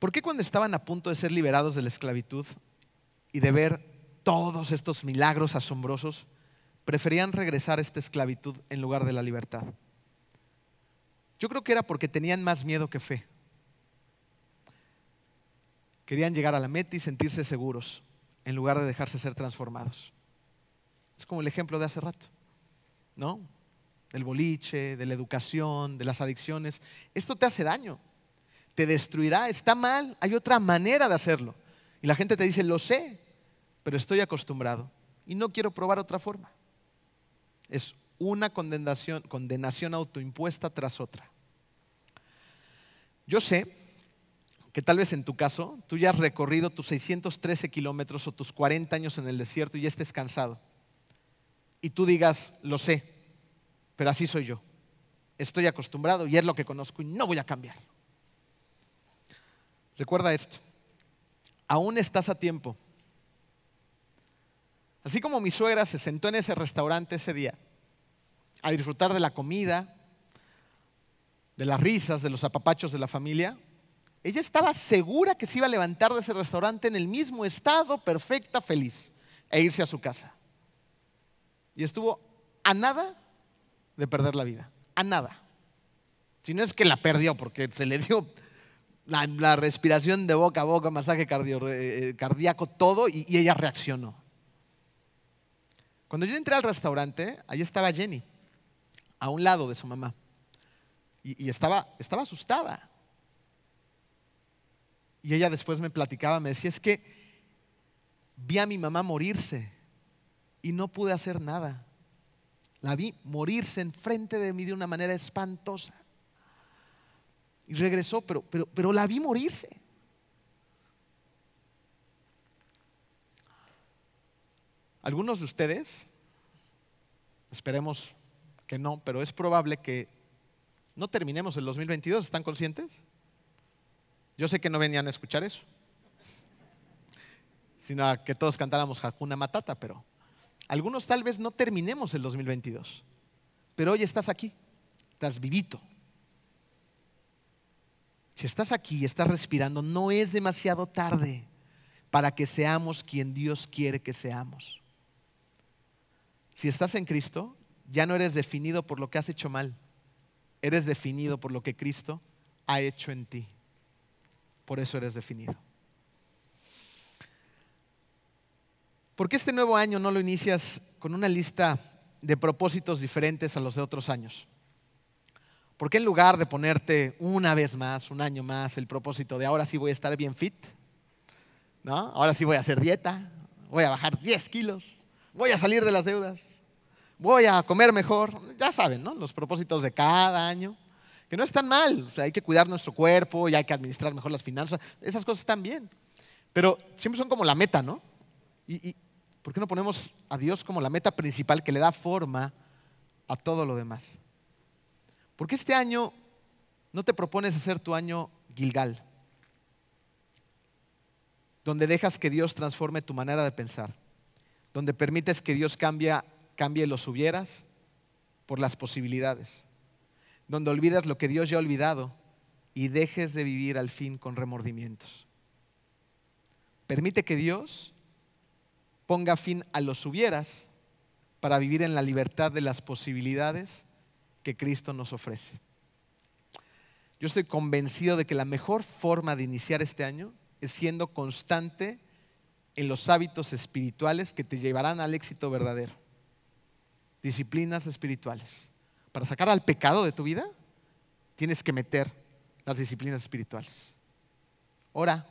¿Por qué cuando estaban a punto de ser liberados de la esclavitud y de ver todos estos milagros asombrosos, preferían regresar a esta esclavitud en lugar de la libertad? Yo creo que era porque tenían más miedo que fe. Querían llegar a la meta y sentirse seguros en lugar de dejarse ser transformados. Es como el ejemplo de hace rato, ¿no? Del boliche, de la educación, de las adicciones. Esto te hace daño, te destruirá, está mal, hay otra manera de hacerlo. Y la gente te dice, lo sé, pero estoy acostumbrado y no quiero probar otra forma. Es una condenación, condenación autoimpuesta tras otra. Yo sé que tal vez en tu caso tú ya has recorrido tus 613 kilómetros o tus 40 años en el desierto y ya estés cansado. Y tú digas, lo sé, pero así soy yo. Estoy acostumbrado y es lo que conozco y no voy a cambiar. Recuerda esto, aún estás a tiempo. Así como mi suegra se sentó en ese restaurante ese día a disfrutar de la comida, de las risas, de los apapachos de la familia, ella estaba segura que se iba a levantar de ese restaurante en el mismo estado, perfecta, feliz, e irse a su casa. Y estuvo a nada de perder la vida, a nada. Si no es que la perdió, porque se le dio la, respiración de boca a boca, masaje eh, cardíaco, todo, y, ella reaccionó. Cuando yo entré al restaurante, ahí estaba Jenny, a un lado de su mamá, y, estaba asustada. Y ella después me platicaba, me decía, es que vi a mi mamá morirse y no pude hacer nada. La vi morirse enfrente de mí de una manera espantosa. Y regresó, pero, pero, pero la vi morirse. Algunos de ustedes, esperemos que no, pero es probable que no terminemos el 2022, ¿están conscientes? Yo sé que no venían a escuchar eso, sino a que todos cantáramos Hakuna Matata, pero algunos tal vez no terminemos el 2022. Pero hoy estás aquí, estás vivito. Si estás aquí y estás respirando, no es demasiado tarde para que seamos quien Dios quiere que seamos. Si estás en Cristo, ya no eres definido por lo que has hecho mal, eres definido por lo que Cristo ha hecho en ti por eso eres definido. ¿Por qué este nuevo año no lo inicias con una lista de propósitos diferentes a los de otros años? ¿Por qué en lugar de ponerte una vez más, un año más, el propósito de ahora sí voy a estar bien fit, ¿no? Ahora sí voy a hacer dieta, voy a bajar 10 kilos, voy a salir de las deudas, voy a comer mejor. Ya saben, ¿no? Los propósitos de cada año, que no están mal. hay que cuidar nuestro cuerpo y hay que administrar mejor las finanzas. Esas cosas están bien. Pero siempre son como la meta, ¿no? ¿Y, por qué no ponemos a Dios como la meta principal que le da forma a todo lo demás? Porque este año no te propones hacer tu año Gilgal, donde dejas que Dios transforme tu manera de pensar, donde permites que Dios cambie, cambie los hubieras por las posibilidades, donde olvidas lo que Dios ya ha olvidado y dejes de vivir al fin con remordimientos. Permite que Dios ponga fin a los hubieras para vivir en la libertad de las posibilidades que Cristo nos ofrece. Yo estoy convencido de que la mejor forma de iniciar este año es siendo constante en los hábitos espirituales que te llevarán al éxito verdadero. Disciplinas espirituales. Para sacar al pecado de tu vida, tienes que meter las disciplinas espirituales. Ora,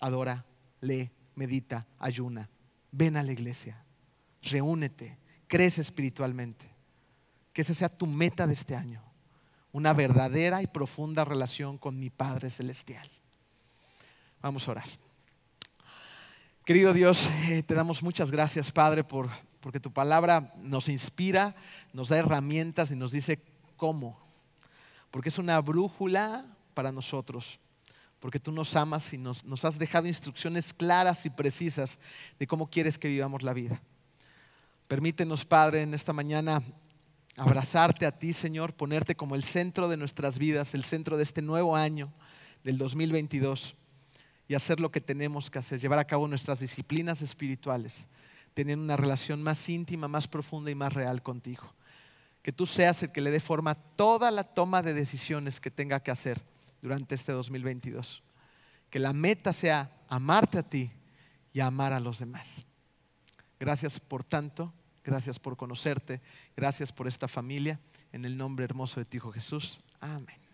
adora, lee, medita, ayuna. Ven a la iglesia, reúnete, crece espiritualmente. Que esa sea tu meta de este año una verdadera y profunda relación con mi Padre Celestial. Vamos a orar. Querido Dios, eh, te damos muchas gracias, Padre, por, porque tu palabra nos inspira, nos da herramientas y nos dice cómo. Porque es una brújula para nosotros. Porque tú nos amas y nos, nos has dejado instrucciones claras y precisas de cómo quieres que vivamos la vida. Permítenos, Padre, en esta mañana abrazarte a ti, Señor, ponerte como el centro de nuestras vidas, el centro de este nuevo año del 2022 y hacer lo que tenemos que hacer, llevar a cabo nuestras disciplinas espirituales, tener una relación más íntima, más profunda y más real contigo. Que tú seas el que le dé forma a toda la toma de decisiones que tenga que hacer durante este 2022. Que la meta sea amarte a ti y amar a los demás. Gracias por tanto. Gracias por conocerte. Gracias por esta familia. En el nombre hermoso de ti, Hijo Jesús. Amén.